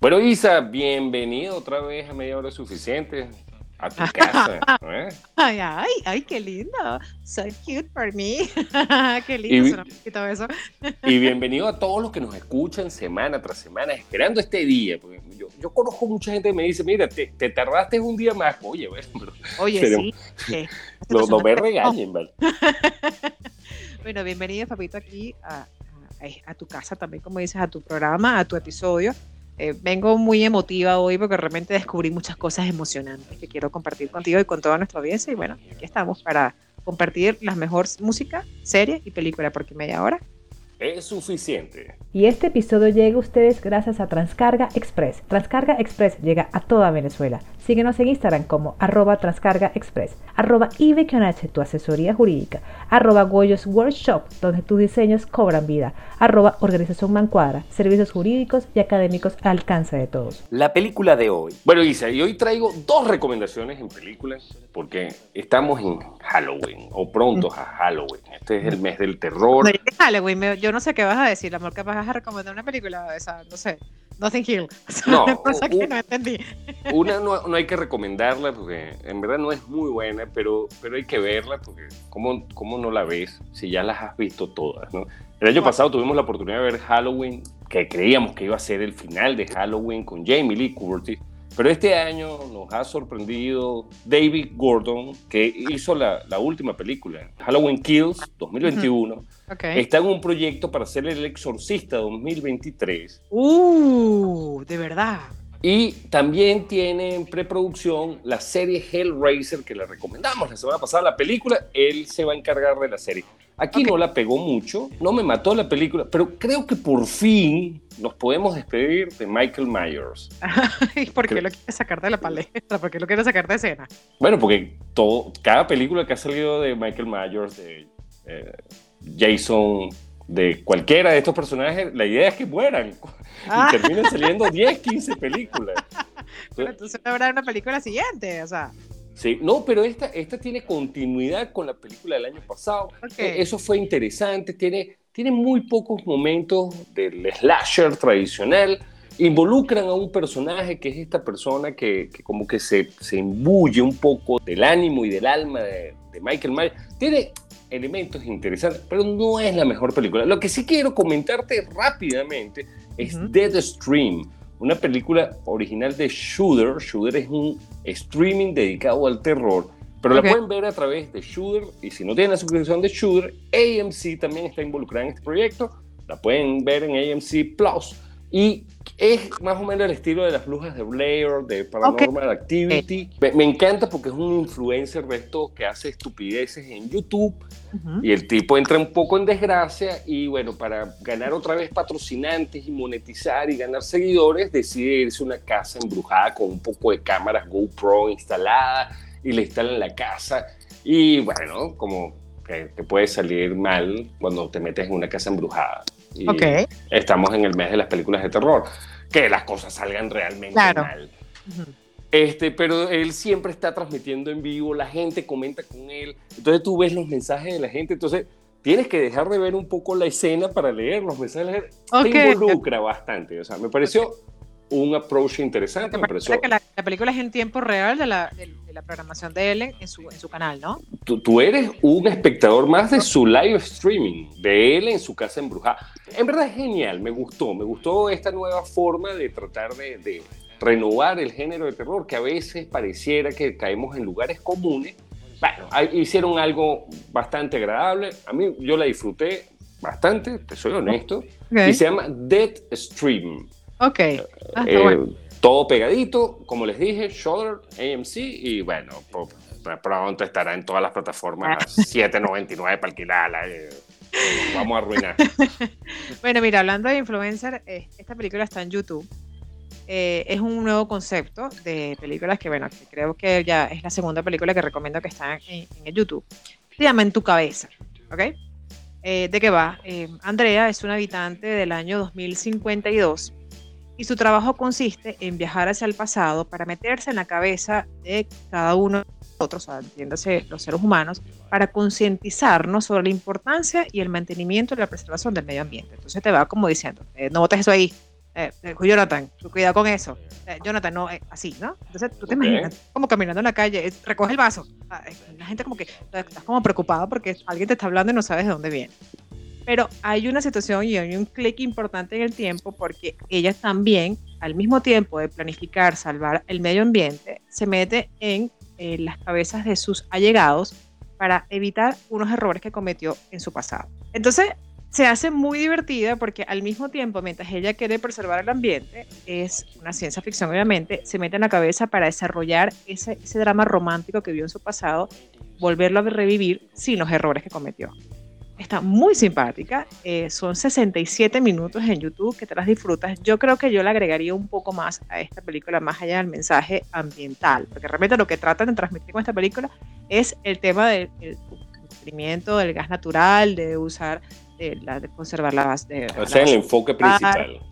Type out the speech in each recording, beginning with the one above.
Bueno, Isa, bienvenido otra vez a media hora suficiente a tu casa. ¿eh? Ay, ay, ay, qué lindo. So cute for me. qué lindo y, eso. y bienvenido a todos los que nos escuchan semana tras semana, esperando este día. Porque yo, yo conozco mucha gente que me dice, mira, te, te tardaste un día más. Oye, bueno, Oye, sí. sí. No, no me regañen, ¿vale? bueno, bienvenido, Papito, aquí a, a, a tu casa también, como dices, a tu programa, a tu episodio. Eh, vengo muy emotiva hoy porque realmente descubrí muchas cosas emocionantes que quiero compartir contigo y con toda nuestra audiencia. Y bueno, aquí estamos para compartir las mejores música, serie y película, porque media hora es suficiente. Y este episodio llega a ustedes gracias a Transcarga Express. Transcarga Express llega a toda Venezuela. Síguenos en Instagram como arroba Transcarga Express, arroba tu asesoría jurídica, arroba Goyos Workshop, donde tus diseños cobran vida, arroba Organización Mancuadra, servicios jurídicos y académicos al alcance de todos. La película de hoy. Bueno, Isa, y hoy traigo dos recomendaciones en películas, porque estamos en Halloween, o pronto a Halloween. Este es el mes del terror. Halloween, yo no sé qué vas a decir, amor, que vas a recomendar una película, esa, no sé. Nothing Hill. no, que no entendí. Una no, no, hay que recomendarla porque en verdad no es muy buena, pero, pero hay que verla porque ¿cómo, ¿cómo no la ves si ya las has visto todas? ¿no? El año pasado tuvimos la oportunidad de ver Halloween, que creíamos que iba a ser el final de Halloween con Jamie Lee Curtis. Pero este año nos ha sorprendido David Gordon, que hizo la, la última película, Halloween Kills 2021. Está en un proyecto para hacer El Exorcista 2023. ¡Uh! De verdad. Y también tiene en preproducción la serie Hellraiser, que le recomendamos la semana pasada, la película. Él se va a encargar de la serie. Aquí no la pegó mucho, no me mató la película, pero creo que por fin nos podemos despedir de Michael Myers. ¿Y por qué lo quiere sacar de la palestra? ¿Por qué lo quiere sacar de escena? Bueno, porque todo, cada película que ha salido de Michael Myers, de eh, Jason, de cualquiera de estos personajes, la idea es que mueran y ah. terminen saliendo 10, 15 películas. Pero entonces habrá una película siguiente, o sea. Sí, no, pero esta, esta tiene continuidad con la película del año pasado. E, eso fue interesante, tiene, tiene muy pocos momentos del slasher tradicional. Involucran a un personaje que es esta persona que, que como que se, se imbuye un poco del ánimo y del alma de, de Michael Myers. Tiene, elementos interesantes, pero no es la mejor película. Lo que sí quiero comentarte rápidamente es Dead Stream, una película original de Shooter. Shooter es un streaming dedicado al terror, pero la pueden ver a través de Shooter y si no tienen la suscripción de Shooter, AMC también está involucrada en este proyecto. La pueden ver en AMC Plus y es más o menos el estilo de las brujas de Blair, de Paranormal Activity. Me, encanta porque es un influencer de esto que hace estupideces en YouTube y el tipo entra un poco en desgracia y bueno, para ganar otra vez patrocinantes y monetizar y ganar seguidores, decide irse a una casa embrujada con un poco de cámaras GoPro instaladas y le instalan la casa y bueno, como que te puede salir mal cuando te metes en una casa embrujada. Y estamos en el mes de las películas de terror. Que las cosas salgan realmente mal. Este, pero él siempre está transmitiendo en vivo, la gente comenta con él, entonces tú ves los mensajes de la gente, entonces tienes que dejar de ver un poco la escena para leer los mensajes. Te involucra bastante, o sea, me pareció un approach interesante. Me pareció... que la, película es en tiempo real de la, de, la programación de Ellen en su, en su canal, ¿no? Tú, tú, eres un espectador más de su live streaming, de él en su casa embrujada. En verdad es genial, me gustó, me gustó esta nueva forma de tratar de, de renovar el género de terror, que a veces pareciera que caemos en lugares comunes. Bueno, hicieron algo bastante agradable, a mí yo la disfruté bastante, te soy honesto, y se llama Dead Stream. Ok. Ah, eh, todo pegadito, como les dije, Shoulder, AMC y bueno, pronto estará en todas las plataformas 7.99 para alquilarla. Eh, vamos a arruinar. bueno, mira, hablando de influencer, eh, esta película está en YouTube. eh, es un nuevo concepto de películas que, bueno, que creo que ya es la segunda película que recomiendo que está en, en YouTube. Se llama En tu cabeza, ¿ok? Eh, ¿De qué va? Eh, Andrea es una habitante del año 2052 y su trabajo consiste en viajar hacia el pasado para meterse en la cabeza de cada uno de nosotros, entiéndase los seres humanos, para concientizarnos sobre la importancia y el mantenimiento y la preservación del medio ambiente. Entonces te va como diciendo, no botes eso ahí, eh, eh, Jonathan, cuidado con eso. Eh, Jonathan, no, así, ¿no? Entonces tú te imaginas como caminando en la calle, recoge el vaso. Ah, la gente como que estás como preocupada porque alguien te está hablando y no sabes de dónde viene. Pero hay una situación y hay un clic importante en el tiempo porque ella también, al mismo tiempo de planificar salvar el medio ambiente, se mete en las cabezas de sus allegados para evitar unos errores que cometió en su pasado. Entonces, se hace muy divertida porque al mismo tiempo, mientras ella quiere preservar el ambiente, es una ciencia ficción obviamente, se mete en la cabeza para desarrollar ese, ese drama romántico que vio en su pasado, volverlo a revivir sin los errores que cometió. Está muy simpática, eh, son 67 minutos en YouTube que te las disfrutas. Yo creo que yo le agregaría un poco más a esta película, más allá del mensaje ambiental, porque realmente lo que tratan de transmitir con esta película es el tema del cumplimiento del gas natural, de usar de, la, de conservar la base. o sea, el enfoque principal.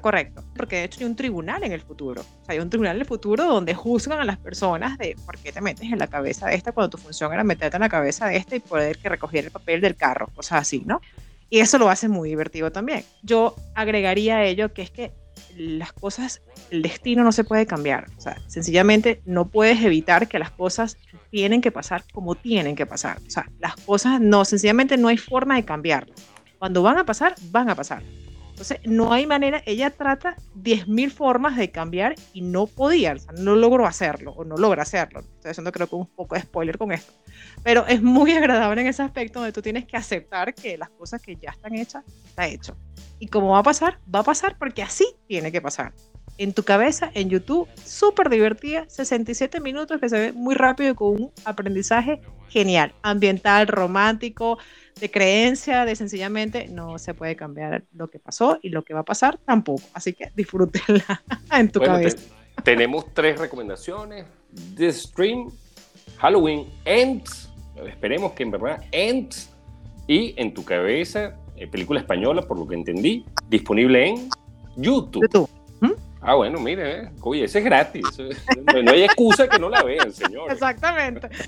Correcto, porque de hecho hay un tribunal en el futuro. O sea, hay un tribunal en el futuro donde juzgan a las personas de por qué te metes en la cabeza de esta cuando tu función era meterte en la cabeza de esta y poder que recogiera el papel del carro, cosas así, ¿no? Y eso lo hace muy divertido también. Yo agregaría a ello que es que las cosas, el destino no se puede cambiar. O sea, sencillamente no puedes evitar que las cosas tienen que pasar como tienen que pasar. O sea, las cosas no, sencillamente no hay forma de cambiarlas. Cuando van a pasar, van a pasar. Entonces, no hay manera, ella trata 10.000 formas de cambiar y no podía, no logró haciarlo o no logra hacerlo. Estoy haciendo creo que un poco de spoiler con esto. Pero es muy agradable en ese aspecto donde tú tienes que aceptar que las cosas que ya están hechas, está hecho. Y como va a pasar, va a pasar porque así tiene que pasar. En tu cabeza, en YouTube, súper divertida, 67 minutos que se ve muy rápido y con un aprendizaje genial, ambiental, romántico, de creencia, de sencillamente no se puede cambiar lo que pasó y lo que va a pasar tampoco. Así que disfrútenla en tu cabeza. tenemos tres recomendaciones: The Stream, Halloween Ends, esperemos que en verdad Ends, y en tu cabeza, eh, película española, por lo que entendí, disponible en YouTube. ¿Mm? Ah, bueno, mire, eh. oye, ese es gratis. no hay excusa que no la vean, señor. Exactamente.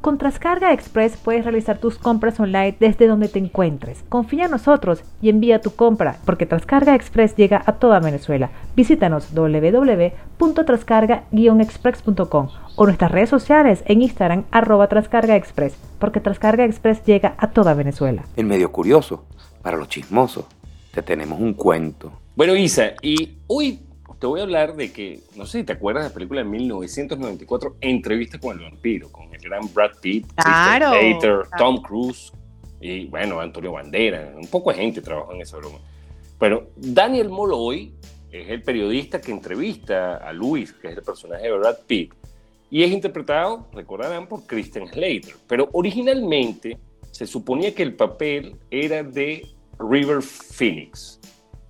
Con Trascarga Express puedes realizar tus compras online desde donde te encuentres. Confía en nosotros y envía tu compra, porque Trascarga Express llega a toda Venezuela. Visítanos www.trascarga-express.com o nuestras redes sociales en Instagram arroba Trascarga Express, porque Trascarga Express llega a toda Venezuela. En medio curioso, para los chismosos, te tenemos un cuento. Bueno, Isa, y hoy te voy a hablar de que, no sé si te acuerdas de la película de 1994, Entrevista con el vampiro, con el gran Brad Pitt, claro, Tom Cruise y, bueno, Antonio Bandera. Un poco de gente trabajó en esa broma. Pero Daniel Molloy es el periodista que entrevista a Luis, que es el personaje de Brad Pitt, y es interpretado, recordarán, por Christian Slater. Pero originalmente se suponía que el papel era de River Phoenix,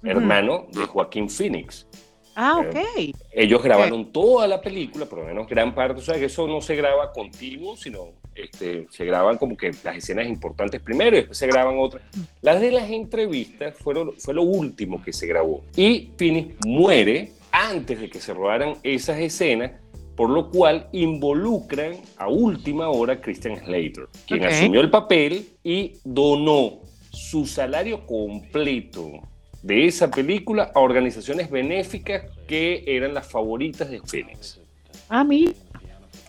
hermano de Joaquín Phoenix. Ah, ok. ellos grabaron toda la película, por lo menos gran parte, o sea que eso no se graba continuo, sino este, se graban como que las escenas importantes primero y después se graban otras. Las de las entrevistas fueron, fue lo último que se grabó. Y Phoenix muere antes de que se rodaran esas escenas, por lo cual involucran a última hora a Christian Slater, quien asumió el papel y donó su salario completo de esa película a organizaciones benéficas que eran las favoritas de Phoenix. A mí.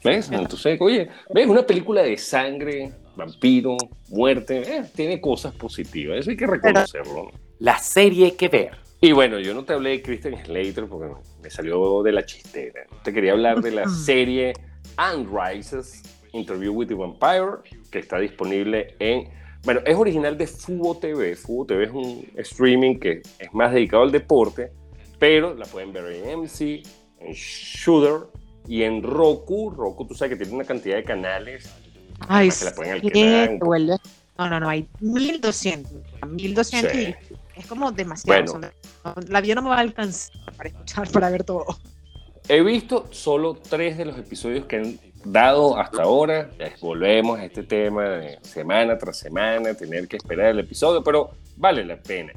¿Ves? Entonces, oye, ¿ves? Una película de sangre, vampiro, muerte, eh, tiene cosas positivas, eso hay que reconocerlo. La serie que ver. Y bueno, yo no te hablé de Christian Slater porque me salió de la chistera. Te quería hablar de la serie And Rises, Interview with the Vampire, que está disponible en bueno, es original de Fubo TV. Fubo TV es un streaming que es más dedicado al deporte, pero la pueden ver en MC, en Shooter y en Roku. Roku, tú sabes que tiene una cantidad de canales. Ay, sí. La pueden alquilar. No, no, no, hay 1200. 1200 y es como demasiado. la vida no me va a alcanzar para escuchar, para ver todo. He visto solo tres de los episodios que han dado hasta ahora. volvemos a este tema semana tras semana, tener que esperar el episodio, pero vale la pena.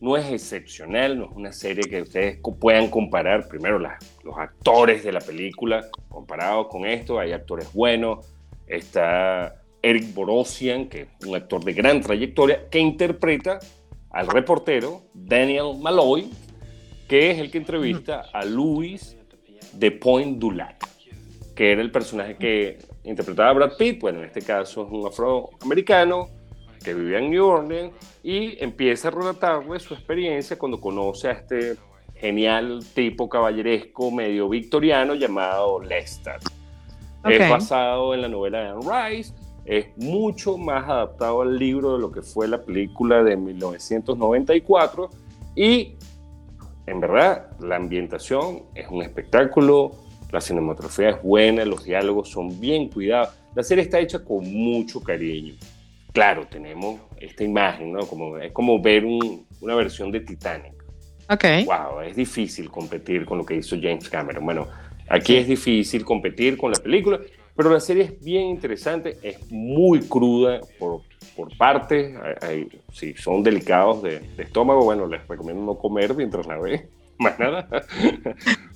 No es excepcional, no es una serie que ustedes puedan comparar. Primero, los actores de la película, comparados con esto, hay actores buenos. Está Eric Borosian, que es un actor de gran trayectoria, que interpreta al reportero Daniel Malloy, que es el que entrevista a Louis de Point Dulac que era el personaje que interpretaba Brad Pitt, bueno, en este caso es un afroamericano que vivía en New Orleans y empieza a relatarle su experiencia cuando conoce a este genial tipo caballeresco medio victoriano llamado Lester. Es basado en la novela de Anne Rice, es mucho más adaptado al libro de lo que fue la película de 1994 y en verdad la ambientación es un espectáculo la cinematografía es buena, los diálogos son bien cuidados. La serie está hecha con mucho cariño. Claro, tenemos esta imagen, ¿no? Como, es como ver una versión de Titanic. Ok. Wow, es difícil competir con lo que hizo James Cameron. Bueno, aquí es difícil competir con la película, pero la serie es bien interesante, es muy cruda por, por partes. si son delicados de, de, estómago, bueno, les recomiendo no comer mientras la ve más nada.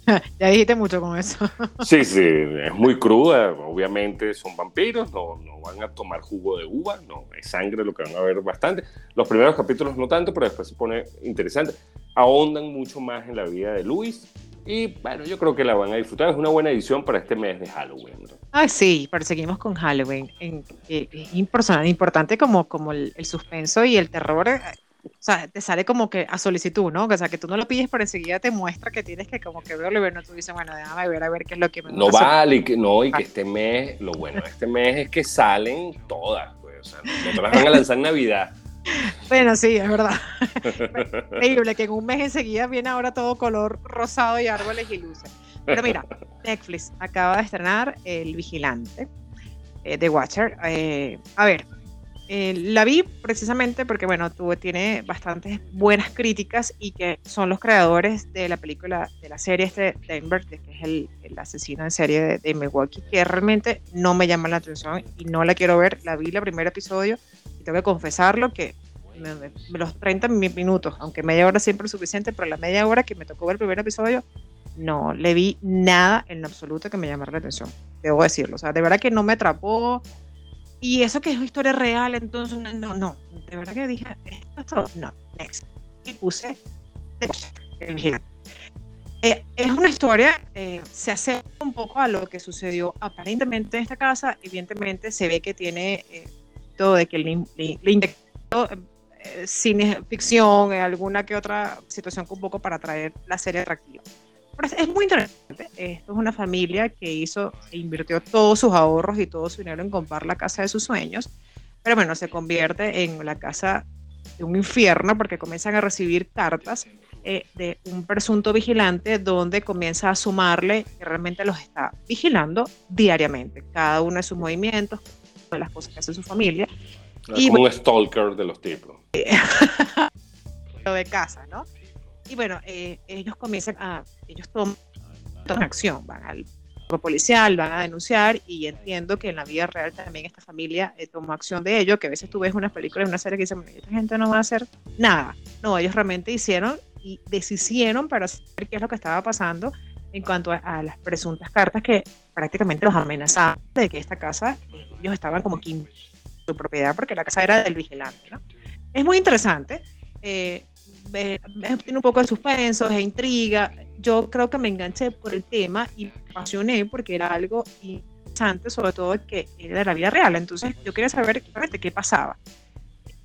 ya dijiste mucho con eso. sí, sí, es muy cruda. Obviamente son vampiros, no, no van a tomar jugo de uva, no, es sangre lo que van a ver bastante. Los primeros capítulos no tanto, pero después se pone interesante. Ahondan mucho más en la vida de Luis. Y bueno, yo creo que la van a disfrutar. Es una buena edición para este mes de Halloween. Ah, sí, seguimos con Halloween. En, es importante como, como el, el, suspenso y el terror eh, o sea, te sale como que a solicitud, ¿no? O sea, que tú no lo pides, pero enseguida te muestra que tienes que como que verlo y ver, no tú dices, bueno, déjame ver a ver qué es lo que me No vale, que, no, y que este mes, lo bueno de este mes es que salen todas, pues, o sea, no te las van a lanzar en Navidad. Bueno, sí, es verdad. Increíble que en un mes enseguida viene ahora todo color rosado y árboles y luces. Pero mira, Netflix acaba de estrenar El Vigilante, eh, The Watcher. Eh, a ver, eh, la vi precisamente porque, bueno, tiene bastantes buenas críticas y que son los creadores de la película, de la serie este Denver, que es el, asesino en serie de, Milwaukee, que realmente no me llama la atención y no la quiero ver. La vi el primer episodio y tengo que confesarlo que los 30 minutos, aunque media hora siempre es suficiente, pero la media hora que me tocó ver el primer episodio, no le vi nada en absoluto que me llamara la atención. Debo decirlo. O sea, de verdad que no me atrapó y eso que es una historia real, entonces no, no, de verdad que dije, esto no, next. Y puse eh, es una historia, eh, se hace un poco a lo que sucedió aparentemente en esta casa. Evidentemente se ve que tiene eh, todo de que le, le, le cine ficción, alguna que otra situación un poco para traer la serie atractiva es muy interesante. Esto es una familia que hizo e invirtió todos sus ahorros y todo su dinero en comprar la casa de sus sueños, pero bueno, se convierte en la casa de un infierno porque comienzan a recibir cartas eh, de un presunto vigilante donde comienza a sumarle que realmente los está vigilando diariamente, cada uno de sus movimientos, de las cosas que hace su familia. y, como un stalker de los tipos. lo de casa, ¿no? Y bueno, eh, ellos comienzan a, ellos toman, acción, van al policial, van a denunciar y entiendo que en la vida real también esta familia eh, tomó acción de ello, que a veces tú ves unas películas, una serie que dicen, esta gente no va a hacer nada. No, ellos realmente hicieron y deshicieron para saber qué es lo que estaba pasando en cuanto a, las presuntas cartas que prácticamente los amenazaban de que esta casa, ellos estaban como que su propiedad porque la casa era del vigilante. ¿no? Es muy interesante. Eh, tiene un poco de suspenso, de intriga. Yo creo que me enganché por el tema y me apasioné porque era algo interesante, sobre todo que era de la vida real. Entonces yo quería saber realmente qué pasaba.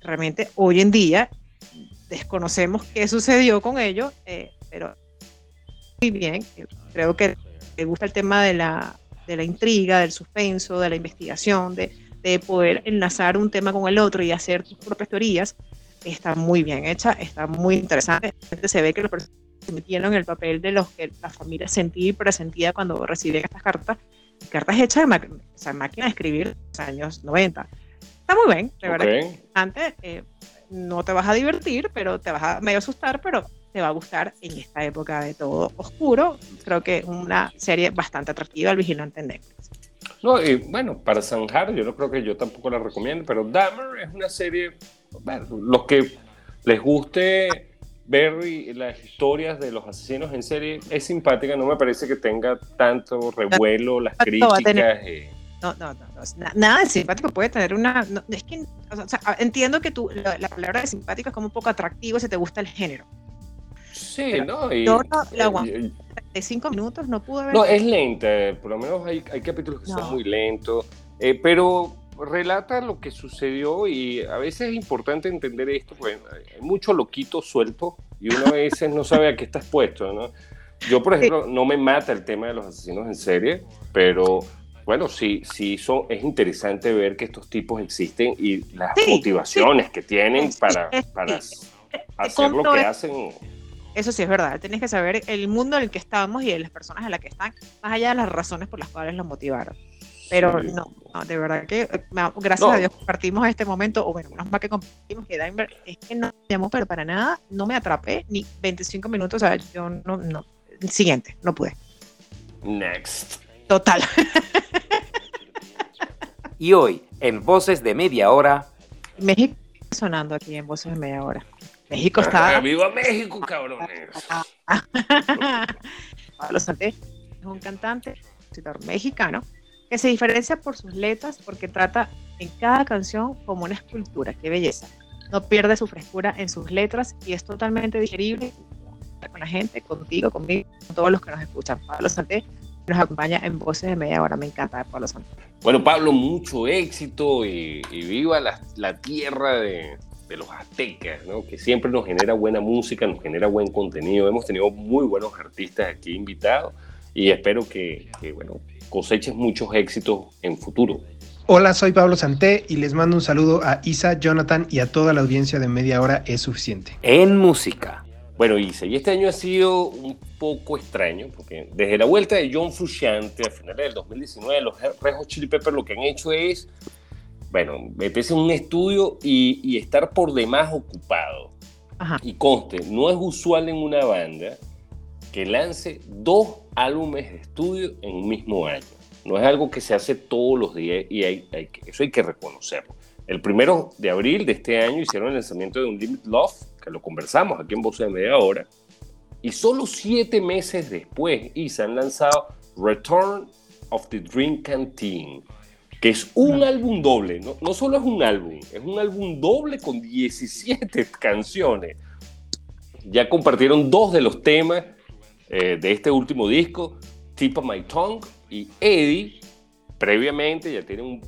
Realmente hoy en día desconocemos qué sucedió con ellos, eh, pero muy bien. Creo que me gusta el tema de la, de la intriga, del suspenso, de la investigación, de, de poder enlazar un tema con el otro y hacer tus propias teorías está muy bien hecha, está muy interesante. Se ve que los personajes se metieron en el papel de los que la familia sentía y presentía cuando recibían estas cartas. Cartas hechas de máquina de escribir en los años 90. Está muy bien, de verdad. Antes, eh, no te vas a divertir, pero te vas a medio asustar, pero te va a gustar en esta época de todo oscuro. Creo que una serie bastante atractiva, El Vigilante en Netflix. No, y bueno, para zanjar, yo no creo que yo tampoco la recomiendo, pero Dahmer es una serie, bueno, los que les guste ver las historias de los asesinos en serie es simpática, no me parece que tenga tanto revuelo, las críticas. Eh. No, no, no, nada de simpático puede tener una. es que, o sea, entiendo que tú, la, palabra de simpático es como un poco atractivo si te gusta el género. Sí, ¿no? Y, yo no la aguanté de cinco minutos, no pude ver. No, es lenta, por lo menos hay, hay capítulos que son muy lentos, eh, pero relata lo que sucedió y a veces es importante entender esto, porque hay mucho loquito suelto y uno a veces no sabe a qué está expuesto, ¿no? Yo, por ejemplo, no me mata el tema de los asesinos en serie, pero bueno, sí, sí son, es interesante ver que estos tipos existen y las motivaciones que tienen para, para hacer lo que hacen. Eso sí es verdad, tienes que saber el mundo en el que estamos y las personas en las que están, más allá de las razones por las cuales los motivaron. Pero no, de verdad que eh, gracias a Dios compartimos este momento, o bueno, menos más que compartimos que Daimler es que no me llamó, pero para nada, no me atrapé ni 25 minutos, o sea, yo no, no, siguiente, no pude. Next. Total. y hoy, en Voces de Media Hora. México sonando aquí en Voces de Media Hora. México está. ¡Viva México, cabrones! Pablo Santé es un cantante, mexicano que se diferencia por sus letras porque trata en cada canción como una escultura. ¡Qué belleza! No pierde su frescura en sus letras y es totalmente digerible con la gente, contigo, conmigo, con todos los que nos escuchan. Pablo Santé nos acompaña en Voces de Media Hora. Me encanta Pablo Santé. Bueno, Pablo, mucho éxito y, viva la, tierra de, los aztecas, ¿no? que siempre nos genera buena música, nos genera buen contenido. Hemos tenido muy buenos artistas aquí invitados y espero que, que bueno, coseches muchos éxitos en futuro. Hola, soy Pablo Santé y les mando un saludo a Isa, Jonathan y a toda la audiencia de Media Hora es suficiente. En música. Bueno, Isa, y este año ha sido un poco extraño, porque desde la vuelta de John Frusciante a finales del 2019, los Red Hot Chili Peppers lo que han hecho es, bueno, meterse en un estudio y, estar por demás ocupado. Y conste, no es usual en una banda que lance dos álbumes de estudio en un mismo año. No es algo que se hace todos los días y hay, eso hay que reconocerlo. El primero de abril de este año hicieron el lanzamiento de un Limit Love, que lo conversamos aquí en Voz de Media Hora, y solo siete meses después y se han lanzado Return of the Dream Canteen, que es un álbum doble, no, no solo es un álbum, es un álbum doble con 17 canciones. Ya compartieron dos de los temas eh, de este último disco, Tip of My Tongue y Eddie, previamente ya tienen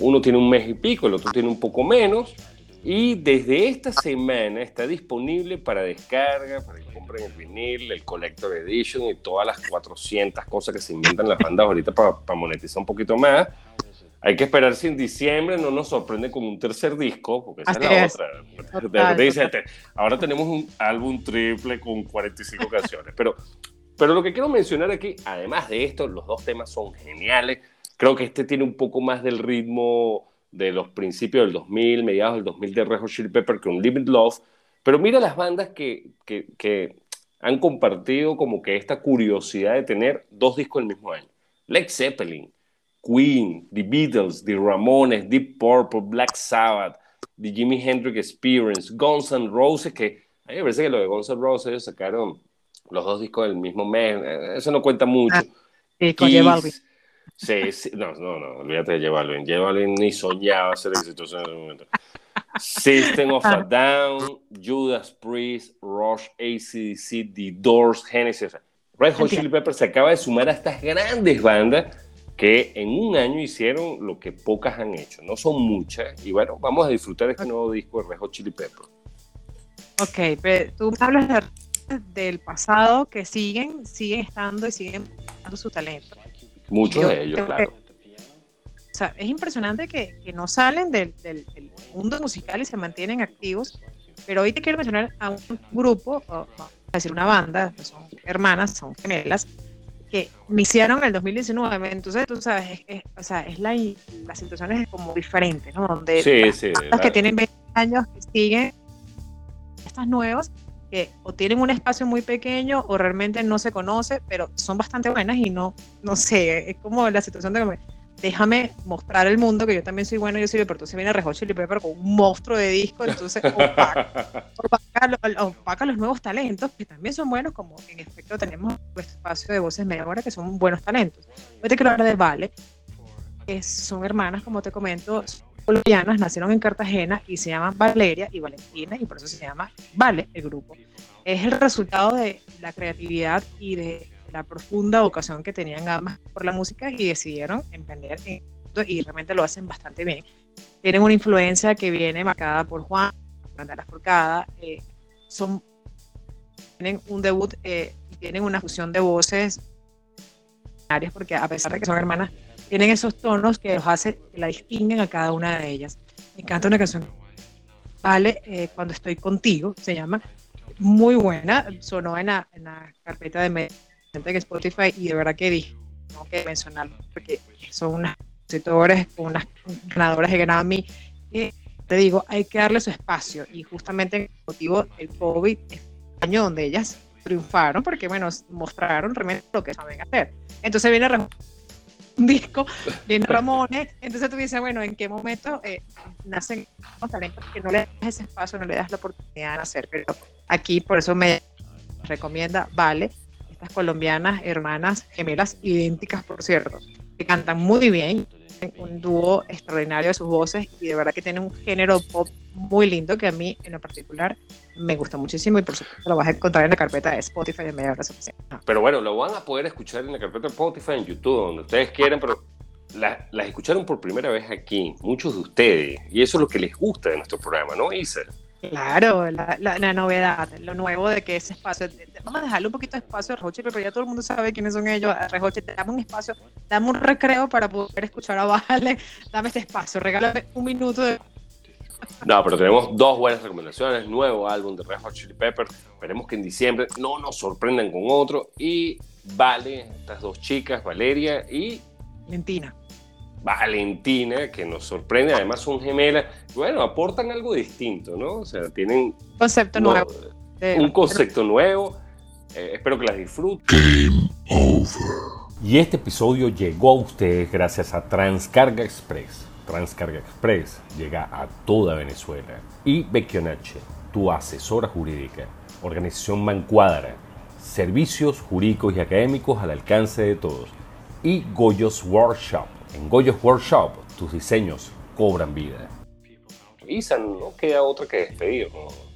uno tiene un mes y pico, el otro tiene un poco menos, y desde esta semana está disponible para descarga, para que compren el vinil, el Collector Edition y todas las 400 cosas que se inventan las bandas ahorita para, para monetizar un poquito más. Hay que esperar si en diciembre no nos sorprende con un tercer disco, porque esa es la otra. ahora tenemos un álbum triple con 45 canciones. Pero, pero lo que quiero mencionar aquí, además de esto, los dos temas son geniales. Creo que este tiene un poco más del ritmo de los principios del 2000, mediados del 2000 de Red Hot Chili Pepper que un Limit Love. Pero mira las bandas que, que, que han compartido como que esta curiosidad de tener dos discos el mismo año. Led Zeppelin, Queen, The Beatles, The Ramones, Deep Purple, Black Sabbath, The Jimi Hendrix Experience, Guns N' Roses, que a mí me parece que lo de Guns N' Roses ellos sacaron los dos discos del mismo mes, eh, eso no cuenta mucho. Ah, sí, con. Sí, sí, no, no, no, olvídate de J Balvin. J Balvin ni soñaba ser exitoso en ese momento. System of a Down, Judas Priest, Rush, ACDC, The Doors, Genesis. Red Hot Chili Peppers se acaba de sumar a estas grandes bandas que en un año hicieron lo que pocas han hecho. No son muchas. Y bueno, vamos a disfrutar este nuevo disco de Rejo Chili Pepper. Ok, pero tú hablas del pasado que siguen, siguen estando y siguen dando su talento. Muchos de ellos, claro. o sea, es impresionante que, que no salen del, del, mundo musical y se mantienen activos. Pero hoy te quiero mencionar a un grupo, o, a decir una banda, que son hermanas, son gemelas, que iniciaron en el 2019, entonces tú sabes, es, o sea, es la, la situación es como diferente, ¿no? Donde sí, sí, que tienen años que siguen estas nuevas que o tienen un espacio muy pequeño o realmente no se conoce, pero son bastante buenas y no, no sé, es como la situación de que déjame mostrar el mundo, que yo también soy bueno, yo soy pero se viene Red Hot Chili Pepper con un monstruo de disco, entonces opaca, opaca, los nuevos talentos, que también son buenos, como en efecto tenemos nuestro espacio de voces media hora, que son buenos talentos. Hoy te quiero hablar de Vale, que son hermanas, como te comento, colombianas, nacieron en Cartagena y se llaman Valeria y Valentina, y por eso se llama Vale el grupo. Es el resultado de la creatividad y de la profunda vocación que tenían ambas por la música y decidieron emprender y realmente lo hacen bastante bien. Tienen una influencia que viene marcada por Juan, Banderas Forcada, eh, son, tienen un debut eh, y tienen una fusión de voces porque a pesar de que son hermanas, tienen esos tonos que los hace, que la distinguen a cada una de ellas. Me encanta una canción, Vale, eh, cuando estoy contigo, se llama, muy buena, sonó en la, en la carpeta de medio que Spotify y de verdad que dije, tengo que mencionarlo porque son unas compositores, unas ganadoras de Grammy. Y te digo, hay que darle su espacio y justamente el motivo del COVID es el año donde ellas triunfaron porque, bueno, mostraron realmente lo que saben hacer. Entonces viene un disco, viene Ramones, entonces tú dices, bueno, ¿en qué momento eh, nacen los talentos que no le das ese espacio, no le das la oportunidad de hacer? Pero aquí por eso me recomienda Vale, colombianas, hermanas, gemelas, idénticas, por cierto, que cantan muy bien, un dúo extraordinario de sus voces y de verdad que tienen un género pop muy lindo que a mí en lo particular me gusta muchísimo y por supuesto lo vas a encontrar en la carpeta de Spotify de media hora Pero bueno, lo van a poder escuchar en la carpeta de Spotify, en YouTube, donde ustedes quieran, pero las escucharon por primera vez aquí, muchos de ustedes, y eso es lo que les gusta de nuestro programa, ¿no, Isa? Claro, la, novedad, lo nuevo de que ese espacio, vamos a dejarle un poquito de espacio a Rejoche, pero ya todo el mundo sabe quiénes son ellos. Rejoche, dame un espacio, dame un recreo para poder escuchar a Vale, dame este espacio, regálame un minuto de... No, pero tenemos dos buenas recomendaciones, nuevo álbum de Red Hot Chili Pepper, esperemos que en diciembre no nos sorprendan con otro, y Vale, estas dos chicas, Valeria y... Valentina. Valentina, que nos sorprende, además son gemelas, bueno, aportan algo distinto, ¿no? O sea, tienen... Concepto nuevo. un concepto nuevo, eh, espero que las disfruten. Game over. Y este episodio llegó a ustedes gracias a Transcarga Express. Transcarga Express llega a toda Venezuela. Y Becchionache, tu asesora jurídica, organización Mancuadra, servicios jurídicos y académicos al alcance de todos. Y Goyos Workshop en Goyos Workshop, tus diseños cobran vida. Isa, no queda otra que despedir.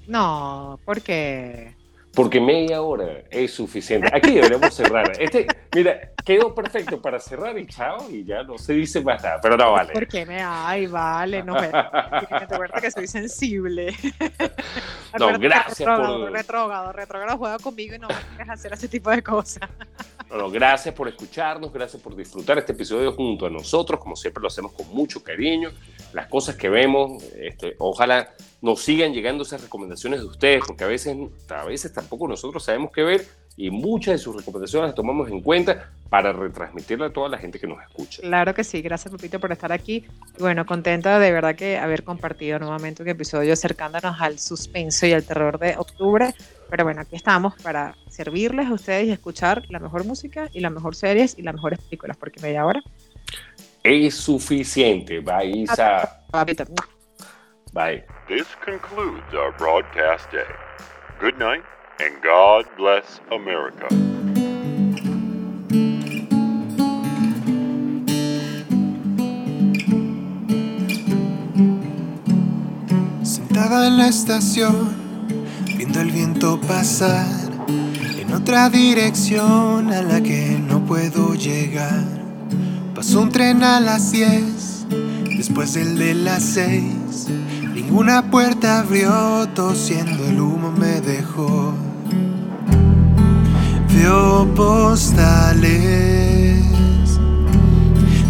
No, porque porque media hora es suficiente. Aquí deberíamos cerrar. Este, mira, quedó perfecto para cerrar y chao, y ya no se dice más nada, pero no vale. ¿Por qué me ay, vale? No me recuerda que soy sensible. no, gracias retrógrado, por... Retrógrado, retrógrado, juega conmigo y no me dejes hacer ese tipo de cosas. Bueno, gracias por escucharnos, gracias por disfrutar este episodio junto a nosotros, como siempre lo hacemos con mucho cariño. Las cosas que vemos, este, ojalá nos sigan llegando esas recomendaciones de ustedes, porque a veces, a veces tampoco nosotros sabemos qué ver y muchas de sus recomendaciones las tomamos en cuenta para retransmitirle a toda la gente que nos escucha. Claro que sí, gracias Pepito por estar aquí. Y bueno, contenta de verdad que haber compartido nuevamente un episodio acercándonos al suspenso y al terror de octubre. Pero bueno, aquí estamos para servirles a ustedes y escuchar la mejor música y las mejores series y las mejores películas, porque media hora es suficiente. Bye, Isa. Bye. This concludes our broadcast day. Good night and God bless America. Sentada en la estación, viendo el viento pasar en otra dirección a la que no puedo llegar. Pasó un tren a las 10, después el de las 6 Ninguna puerta abrió, tosiendo el humo me dejó envió postales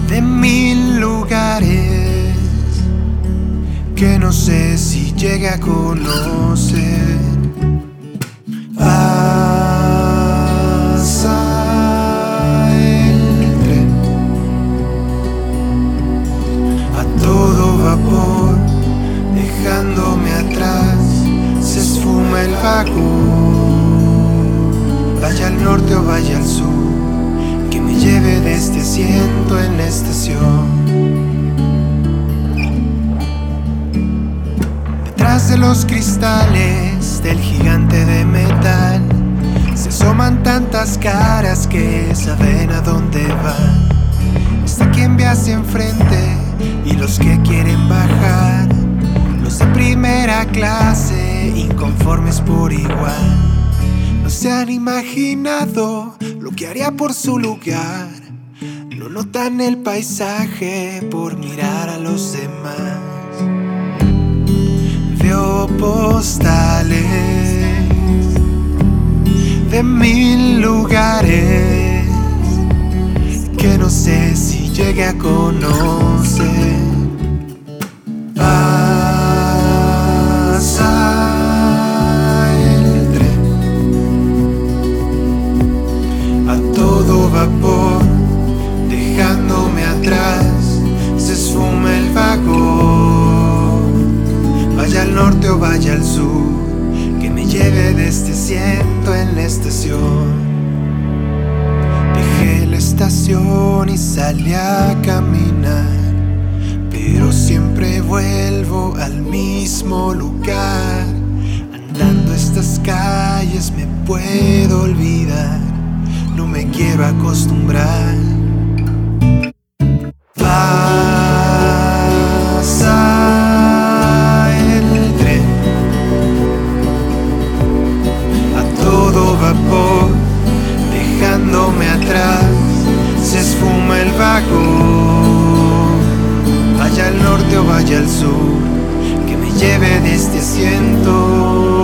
de mil lugares que no sé si llegue a conocer. Pasa el tren a todo vapor, dejándome atrás, se esfuma el vagón vaya al sur, que me lleve de este asiento en la estación. Detrás de los cristales del gigante de metal, se asoman tantas caras que saben a dónde van. Está quien ve hacia enfrente y los que quieren bajar, los de primera clase, inconformes por igual. Se han imaginado lo que haría por su lugar. No notan el paisaje por mirar a los demás. Veo postales de mil lugares que no sé si llegue a conocer. Vaya al norte o vaya al sur, que me lleve de este asiento en la estación. Dejé la estación y salí a caminar, pero siempre vuelvo al mismo lugar. Andando estas calles me puedo olvidar, no me quiero acostumbrar. Vaya al norte o vaya al sur, que me lleve de este asiento.